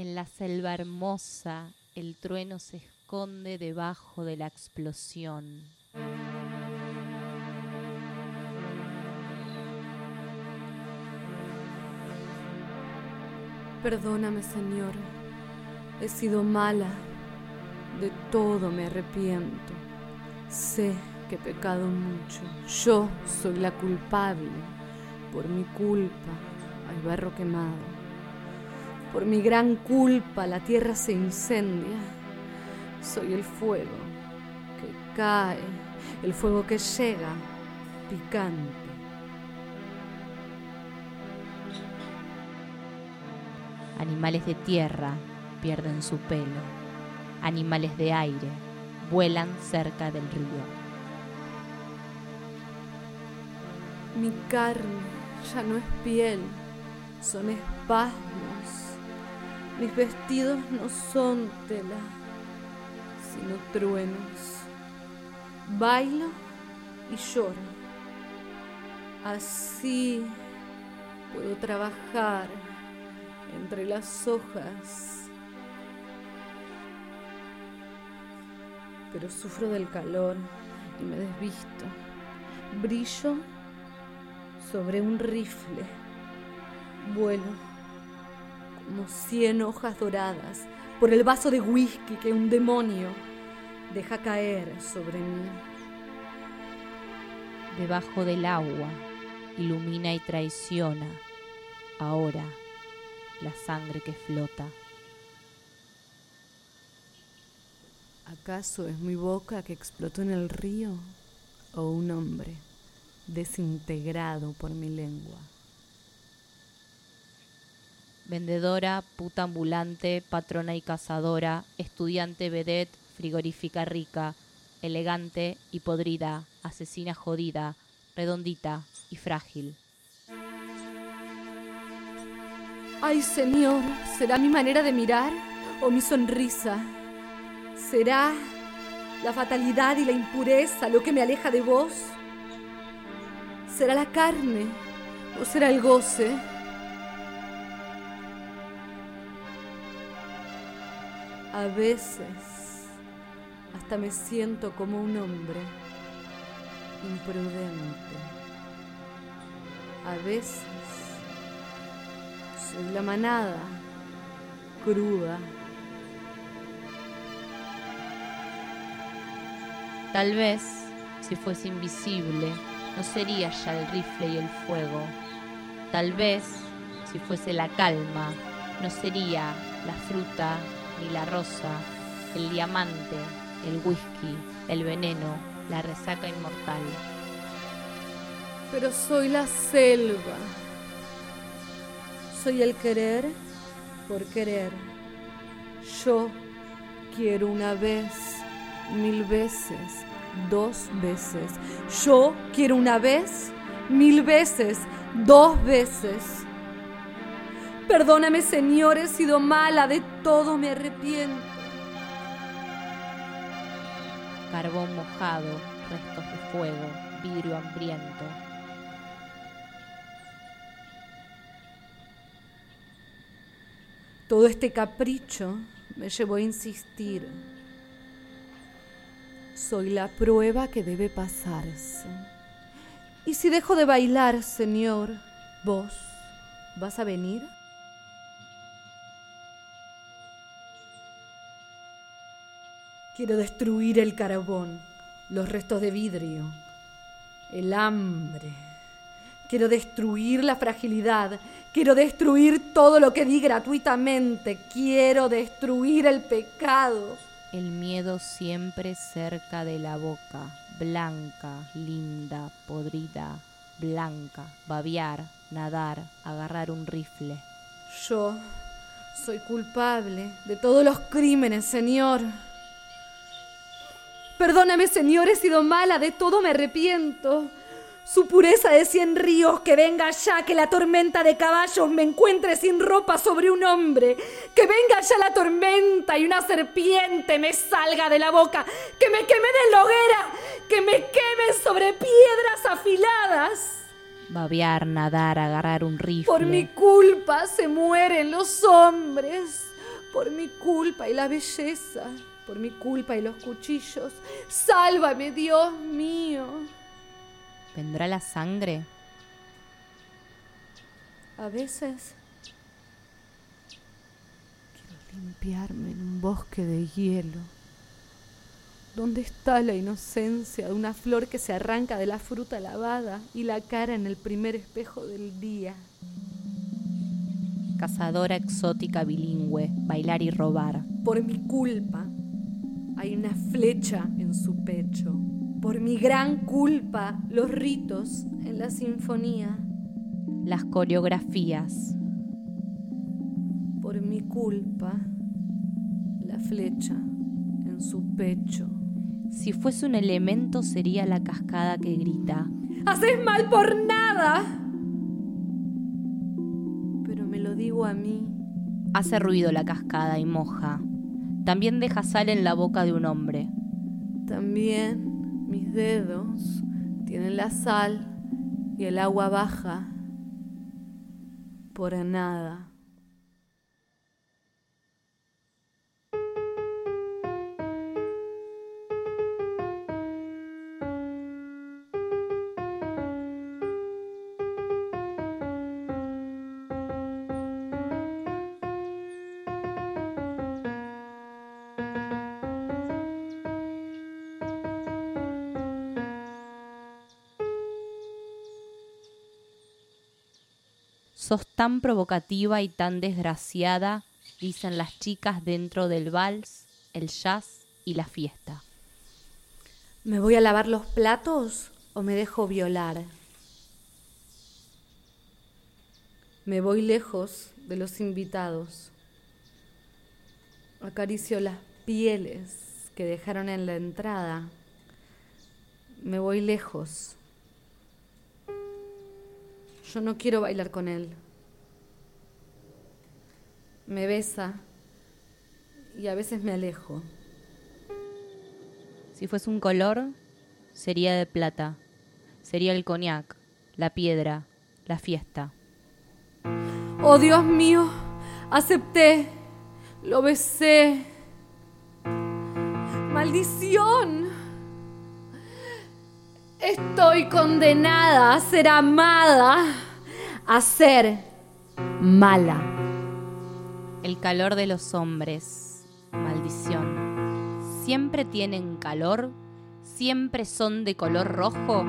En la selva hermosa el trueno se esconde debajo de la explosión. Perdóname, Señor. He sido mala. De todo me arrepiento. Sé que he pecado mucho. Yo soy la culpable. Por mi culpa hay barro quemado. Por mi gran culpa la tierra se incendia. Soy el fuego que cae, el fuego que llega, picante. Animales de tierra pierden su pelo. Animales de aire vuelan cerca del río. Mi carne ya no es piel, son espasmos. Mis vestidos no son tela, sino truenos. Bailo y lloro. Así puedo trabajar entre las hojas. Pero sufro del calor y me desvisto. Brillo sobre un rifle. Vuelo como cien hojas doradas por el vaso de whisky que un demonio deja caer sobre mí. Debajo del agua ilumina y traiciona ahora la sangre que flota. ¿Acaso es mi boca que explotó en el río o un hombre desintegrado por mi lengua? Vendedora, puta ambulante, patrona y cazadora, estudiante vedette, frigorífica rica, elegante y podrida, asesina jodida, redondita y frágil. Ay, Señor, ¿será mi manera de mirar o mi sonrisa? ¿Será la fatalidad y la impureza lo que me aleja de vos? ¿Será la carne o será el goce? A veces hasta me siento como un hombre imprudente. A veces soy la manada cruda. Tal vez, si fuese invisible, no sería ya el rifle y el fuego. Tal vez, si fuese la calma, no sería la fruta ni la rosa, el diamante, el whisky, el veneno, la resaca inmortal. Pero soy la selva. Soy el querer por querer. Yo quiero una vez, mil veces, dos veces. Yo quiero una vez, mil veces, dos veces. Perdóname, Señor, he sido mala, de todo me arrepiento. Carbón mojado, restos de fuego, vidrio hambriento. Todo este capricho me llevó a insistir. Soy la prueba que debe pasarse. Y si dejo de bailar, Señor, vos, ¿vas a venir? Quiero destruir el carbón, los restos de vidrio, el hambre. Quiero destruir la fragilidad. Quiero destruir todo lo que di gratuitamente. Quiero destruir el pecado. El miedo siempre cerca de la boca, blanca, linda, podrida, blanca, babear, nadar, agarrar un rifle. Yo soy culpable de todos los crímenes, Señor. Perdóname, Señor, he sido mala, de todo me arrepiento. Su pureza de cien ríos, que venga ya, que la tormenta de caballos me encuentre sin ropa sobre un hombre, que venga ya la tormenta y una serpiente me salga de la boca, que me queme de la hoguera, que me queme sobre piedras afiladas. Babear, nadar, agarrar un rifle. Por mi culpa se mueren los hombres. por mi culpa y la belleza, por mi culpa y los cuchillos. Sálvame, Dios mío. ¿Vendrá la sangre? A veces quiero limpiarme en un bosque de hielo. ¿Dónde está la inocencia de una flor que se arranca de la fruta lavada y la cara en el primer espejo del día? Cazadora exótica bilingüe, bailar y robar. Por mi culpa hay una flecha en su pecho. Por mi gran culpa los ritos en la sinfonía. Las coreografías. Por mi culpa la flecha en su pecho. Si fuese un elemento sería la cascada que grita. ¡Haces mal por nada! Pero me lo digo a mí. Hace ruido la cascada y moja. También deja sal en la boca de un hombre. También mis dedos tienen la sal y el agua baja por nada. Sos tan provocativa y tan desgraciada, dicen las chicas dentro del vals, el jazz y la fiesta. ¿Me voy a lavar los platos o me dejo violar? Me voy lejos de los invitados. Acaricio las pieles que dejaron en la entrada. Me voy lejos. Yo no quiero bailar con él. Me besa y a veces me alejo. Si fuese un color, sería de plata. Sería el coñac, la piedra, la fiesta. Oh Dios mío, acepté, lo besé. Maldición. Estoy condenada a ser amada, a ser mala. El calor de los hombres, maldición. ¿Siempre tienen calor? ¿Siempre son de color rojo?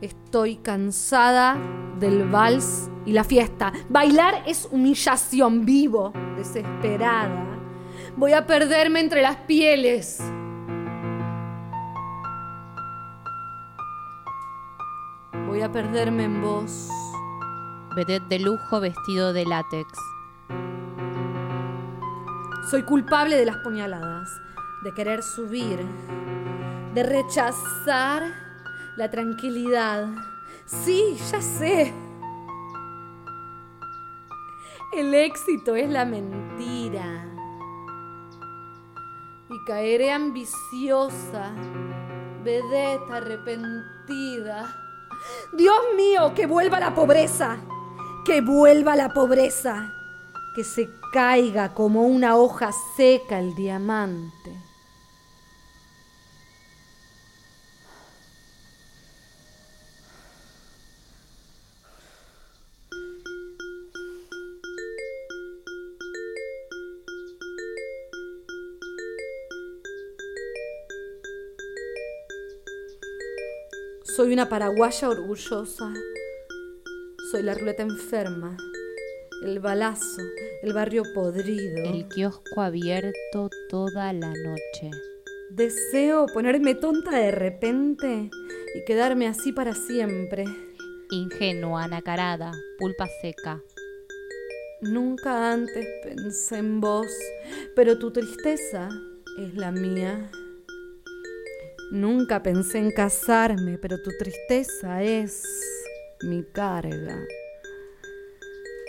Estoy cansada del vals y la fiesta. Bailar es humillación vivo, desesperada. Voy a perderme entre las pieles. Voy a perderme en vos. Vedette de lujo vestido de látex. Soy culpable de las puñaladas, de querer subir, de rechazar la tranquilidad. Sí, ya sé. El éxito es la mentira. Y caeré ambiciosa, vedette arrepentida. Dios mío, que vuelva la pobreza, que vuelva la pobreza, que se caiga como una hoja seca el diamante. Soy una paraguaya orgullosa. Soy la ruleta enferma. El balazo, el barrio podrido. El kiosco abierto toda la noche. Deseo ponerme tonta de repente y quedarme así para siempre. Ingenua, nacarada, pulpa seca. Nunca antes pensé en vos, pero tu tristeza es la mía. Nunca pensé en casarme, pero tu tristeza es mi carga.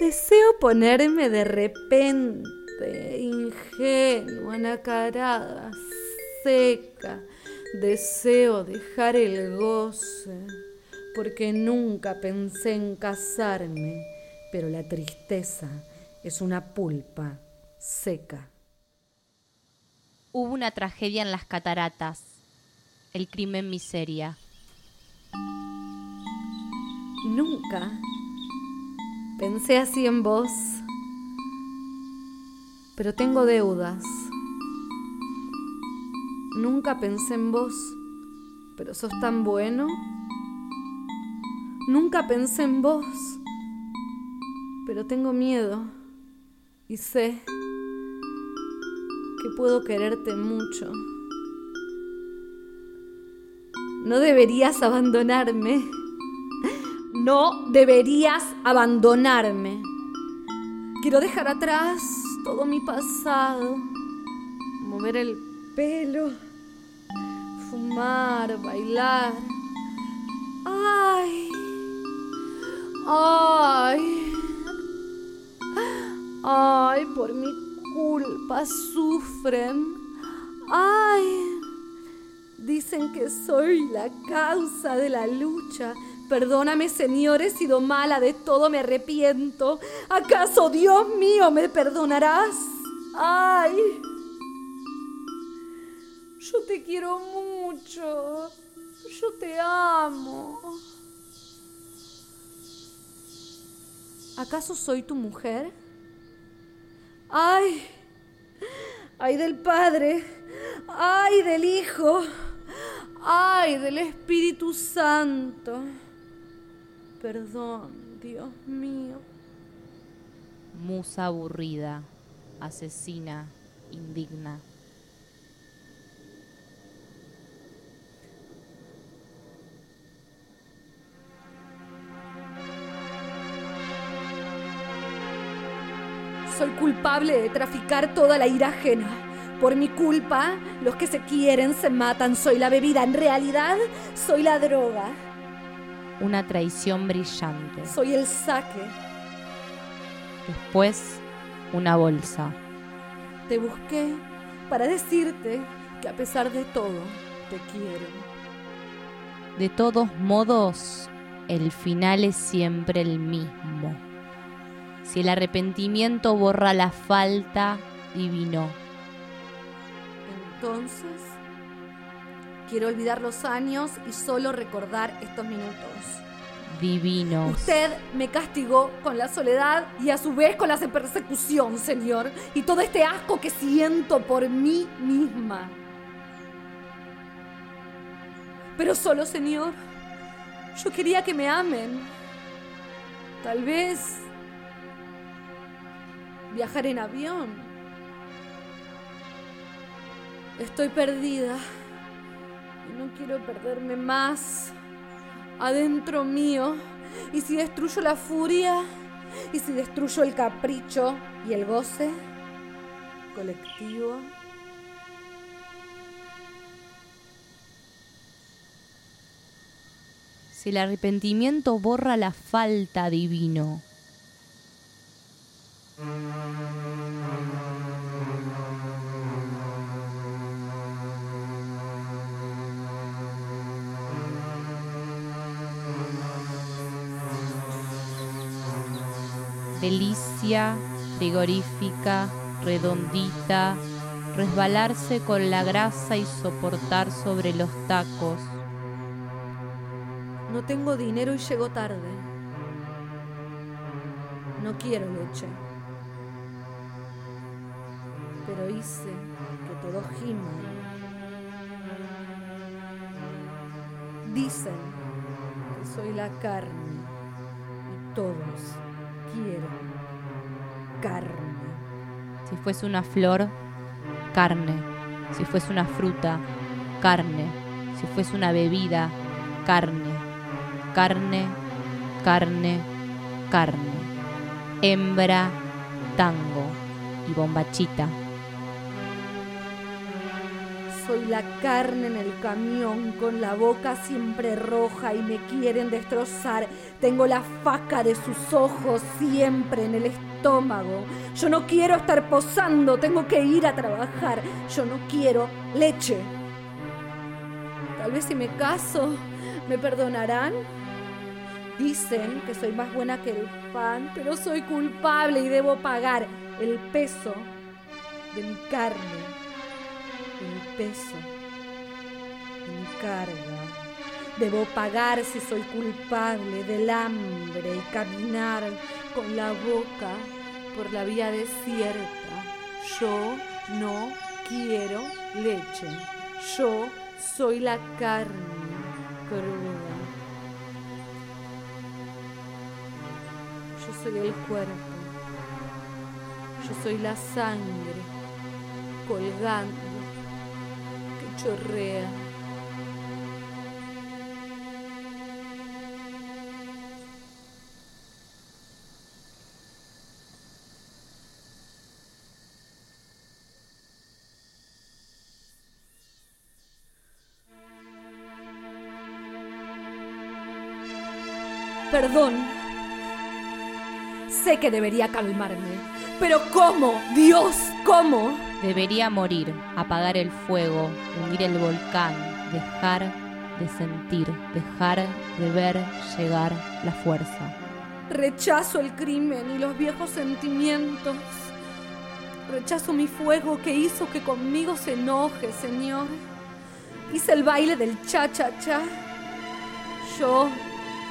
Deseo ponerme de repente ingenua, nacarada, seca. Deseo dejar el goce, porque nunca pensé en casarme, pero la tristeza es una pulpa seca. Hubo una tragedia en las cataratas, el crimen miseria. Nunca pensé así en vos, pero tengo deudas. Nunca pensé en vos, pero sos tan bueno. Nunca pensé en vos, pero tengo miedo y sé que puedo quererte mucho. No deberías abandonarme. No deberías abandonarme. Quiero dejar atrás todo mi pasado, mover el pelo, fumar, bailar. Ay, ay, ay, por mi culpa sufren. Ay, dicen que soy la causa de la lucha. Perdóname, Señor, he sido mala, de todo me arrepiento. ¿Acaso, Dios mío, me perdonarás? Ay, yo te quiero mucho. Yo te amo. ¿Acaso soy tu mujer? Ay, ay del Padre, ay del Hijo, ay del Espíritu Santo. Perdón, Dios mío. Musa aburrida, asesina, indigna. Soy culpable de traficar toda la ira ajena. Por mi culpa, los que se quieren se matan. Soy la bebida. En realidad, soy la droga. Una traición brillante. Soy el saque. Después, una bolsa. Te busqué para decirte que a pesar de todo, te quiero. De todos modos, el final es siempre el mismo. Si el arrepentimiento borra la falta, divino. Entonces, quiero olvidar los años y solo recordar estos minutos. Divino. Usted me castigó con la soledad y a su vez con la persecución, Señor, y todo este asco que siento por mí misma. Pero solo, Señor, yo quería que me amen. Tal vez viajar en avión. Estoy perdida y no quiero perderme más adentro mío. Y si destruyo la furia, y si destruyo el capricho y el goce colectivo. Si el arrepentimiento borra la falta divino. Delicia, frigorífica, redondita, resbalarse con la grasa y soportar sobre los tacos. No tengo dinero y llego tarde. No quiero leche. Pero hice que todo gima. Dicen que soy la carne y todos quieren carne. Si fuese una flor, carne. Si fuese una fruta, carne. Si fuese una bebida, carne. Carne, carne, carne. Hembra, tango y bombachita. Soy la carne en el camión con la boca siempre roja y me quieren destrozar. Tengo la faca de sus ojos siempre en el estómago. Yo no quiero estar posando, tengo que ir a trabajar. Yo no quiero leche. Tal vez si me caso, ¿me perdonarán? Dicen que soy más buena que el pan, pero soy culpable y debo pagar el peso de mi carne, el peso mi carga. Debo pagar si soy culpable del hambre y caminar con la boca por la vía desierta. Yo no quiero leche. Yo soy la carne cruda. Yo soy el cuerpo. Yo soy la sangre colgando chorrea. Perdón. Sé que debería calmarme. Pero ¿cómo? Dios, ¿cómo? Debería morir, apagar el fuego, hundir el volcán, dejar de sentir, dejar de ver llegar la fuerza. Rechazo el crimen y los viejos sentimientos. Rechazo mi fuego que hizo que conmigo se enoje, Señor. Hice el baile del cha-cha-cha. Yo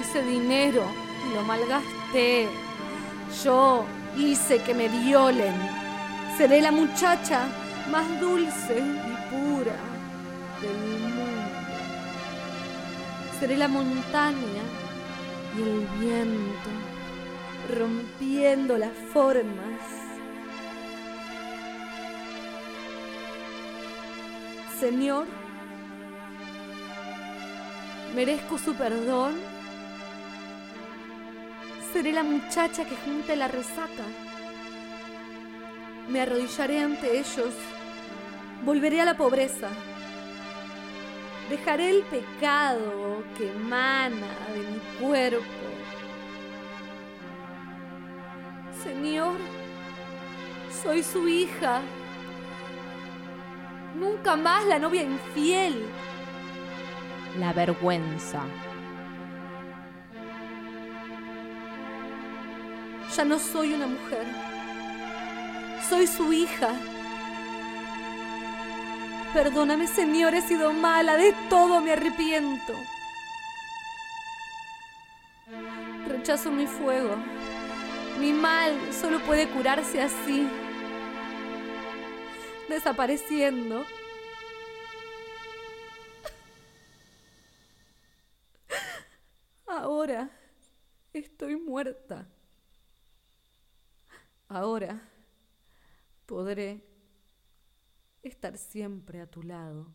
hice dinero y lo malgasté. Yo hice que me violen. Seré la muchacha más dulce y pura del mundo. Seré la montaña y el viento rompiendo las formas. Señor, merezco su perdón Seré la muchacha que junte la resaca. Me arrodillaré ante ellos. Volveré a la pobreza. Dejaré el pecado que emana de mi cuerpo. Señor, soy su hija. Nunca más la novia infiel. La vergüenza. Ya no soy una mujer. Soy su hija. Perdóname, Señor, he sido mala, de todo me arrepiento. Rechazo mi fuego. Mi mal solo puede curarse así, desapareciendo. Ahora estoy muerta. Ahora podré estar siempre a tu lado.